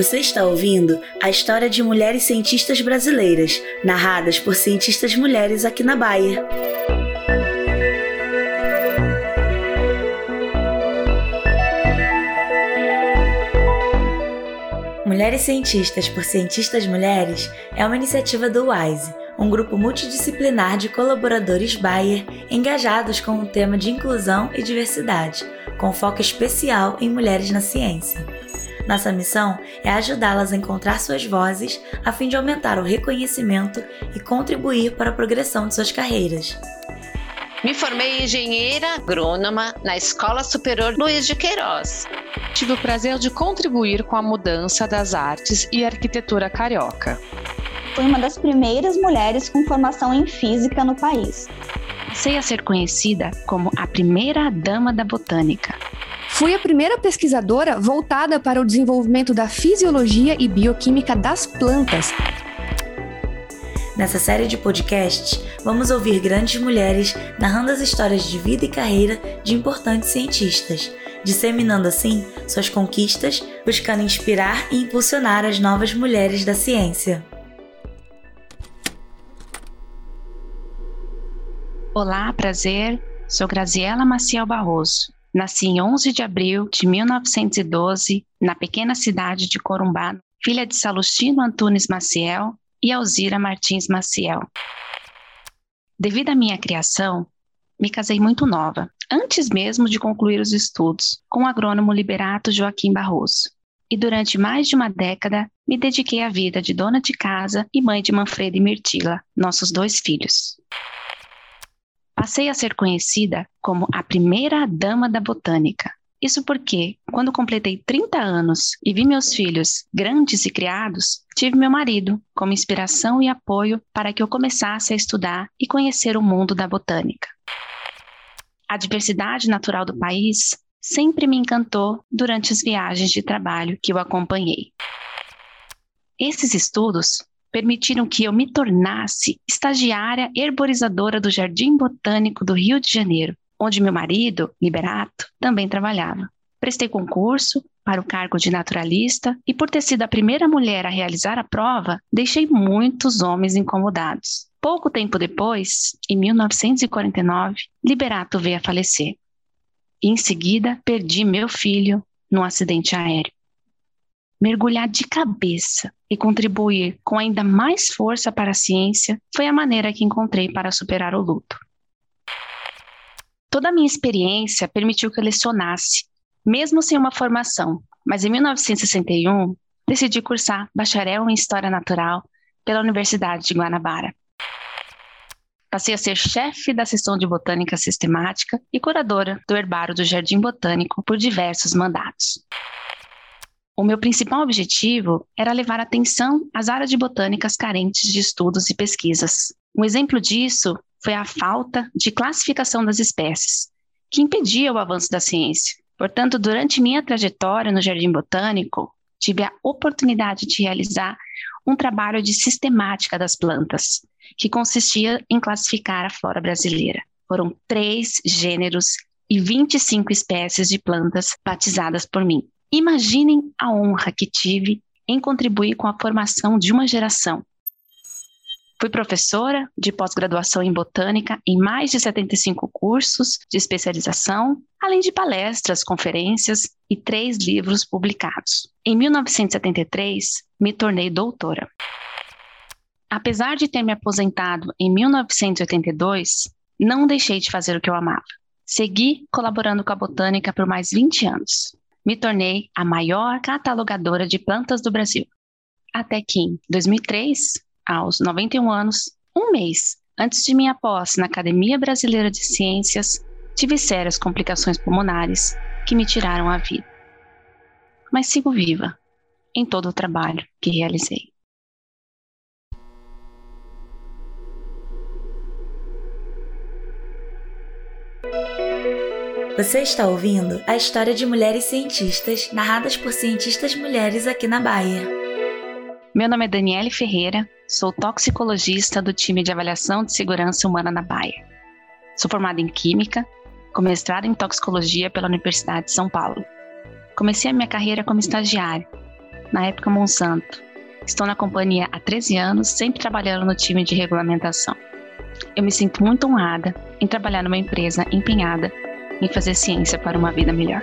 Você está ouvindo a história de mulheres cientistas brasileiras, narradas por cientistas mulheres aqui na Bahia. Mulheres Cientistas por Cientistas Mulheres é uma iniciativa do WISE, um grupo multidisciplinar de colaboradores Bayer engajados com o tema de inclusão e diversidade, com foco especial em mulheres na ciência. Nossa missão é ajudá-las a encontrar suas vozes a fim de aumentar o reconhecimento e contribuir para a progressão de suas carreiras. Me formei engenheira agrônoma na Escola Superior Luiz de Queiroz. Tive o prazer de contribuir com a mudança das artes e arquitetura carioca. Fui uma das primeiras mulheres com formação em física no país. Passei a ser conhecida como a primeira dama da botânica. Fui a primeira pesquisadora voltada para o desenvolvimento da fisiologia e bioquímica das plantas Nessa série de podcasts, vamos ouvir grandes mulheres narrando as histórias de vida e carreira de importantes cientistas, disseminando assim suas conquistas, buscando inspirar e impulsionar as novas mulheres da ciência. Olá, prazer. Sou Graziela Maciel Barroso. Nasci em 11 de abril de 1912 na pequena cidade de Corumbá, filha de Salustino Antunes Maciel e Alzira Martins Maciel. Devido à minha criação, me casei muito nova, antes mesmo de concluir os estudos, com o agrônomo liberato Joaquim Barroso. E durante mais de uma década, me dediquei à vida de dona de casa e mãe de Manfredo e Mirtila, nossos dois filhos. Passei a ser conhecida como a primeira dama da botânica, isso porque, quando completei 30 anos e vi meus filhos grandes e criados, tive meu marido como inspiração e apoio para que eu começasse a estudar e conhecer o mundo da botânica. A diversidade natural do país sempre me encantou durante as viagens de trabalho que eu acompanhei. Esses estudos permitiram que eu me tornasse estagiária herborizadora do Jardim Botânico do Rio de Janeiro, onde meu marido, Liberato, também trabalhava. Prestei concurso para o cargo de naturalista e, por ter sido a primeira mulher a realizar a prova, deixei muitos homens incomodados. Pouco tempo depois, em 1949, Liberato veio a falecer. E, em seguida, perdi meu filho num acidente aéreo. Mergulhar de cabeça e contribuir com ainda mais força para a ciência foi a maneira que encontrei para superar o luto. Toda a minha experiência permitiu que eu lecionasse, mesmo sem uma formação, mas em 1961 decidi cursar bacharel em História Natural pela Universidade de Guanabara. Passei a ser chefe da seção de Botânica Sistemática e curadora do Herbário do Jardim Botânico por diversos mandatos. O meu principal objetivo era levar atenção às áreas de botânicas carentes de estudos e pesquisas. Um exemplo disso foi a falta de classificação das espécies, que impedia o avanço da ciência. Portanto, durante minha trajetória no Jardim Botânico, tive a oportunidade de realizar um trabalho de sistemática das plantas, que consistia em classificar a flora brasileira. Foram três gêneros e 25 espécies de plantas batizadas por mim. Imaginem a honra que tive em contribuir com a formação de uma geração Fui professora de pós-graduação em botânica em mais de 75 cursos de especialização, além de palestras, conferências e três livros publicados. Em 1973, me tornei doutora. Apesar de ter me aposentado em 1982, não deixei de fazer o que eu amava. Segui colaborando com a botânica por mais 20 anos. Me tornei a maior catalogadora de plantas do Brasil. Até que, em 2003, aos 91 anos, um mês antes de minha posse na Academia Brasileira de Ciências, tive sérias complicações pulmonares que me tiraram a vida. Mas sigo viva em todo o trabalho que realizei. Você está ouvindo a história de mulheres cientistas narradas por cientistas mulheres aqui na Bahia. Meu nome é Daniele Ferreira, sou toxicologista do time de avaliação de segurança humana na Baia. Sou formada em Química, com mestrado em Toxicologia pela Universidade de São Paulo. Comecei a minha carreira como estagiária na época Monsanto. Estou na companhia há 13 anos, sempre trabalhando no time de regulamentação. Eu me sinto muito honrada em trabalhar numa empresa empenhada em fazer ciência para uma vida melhor.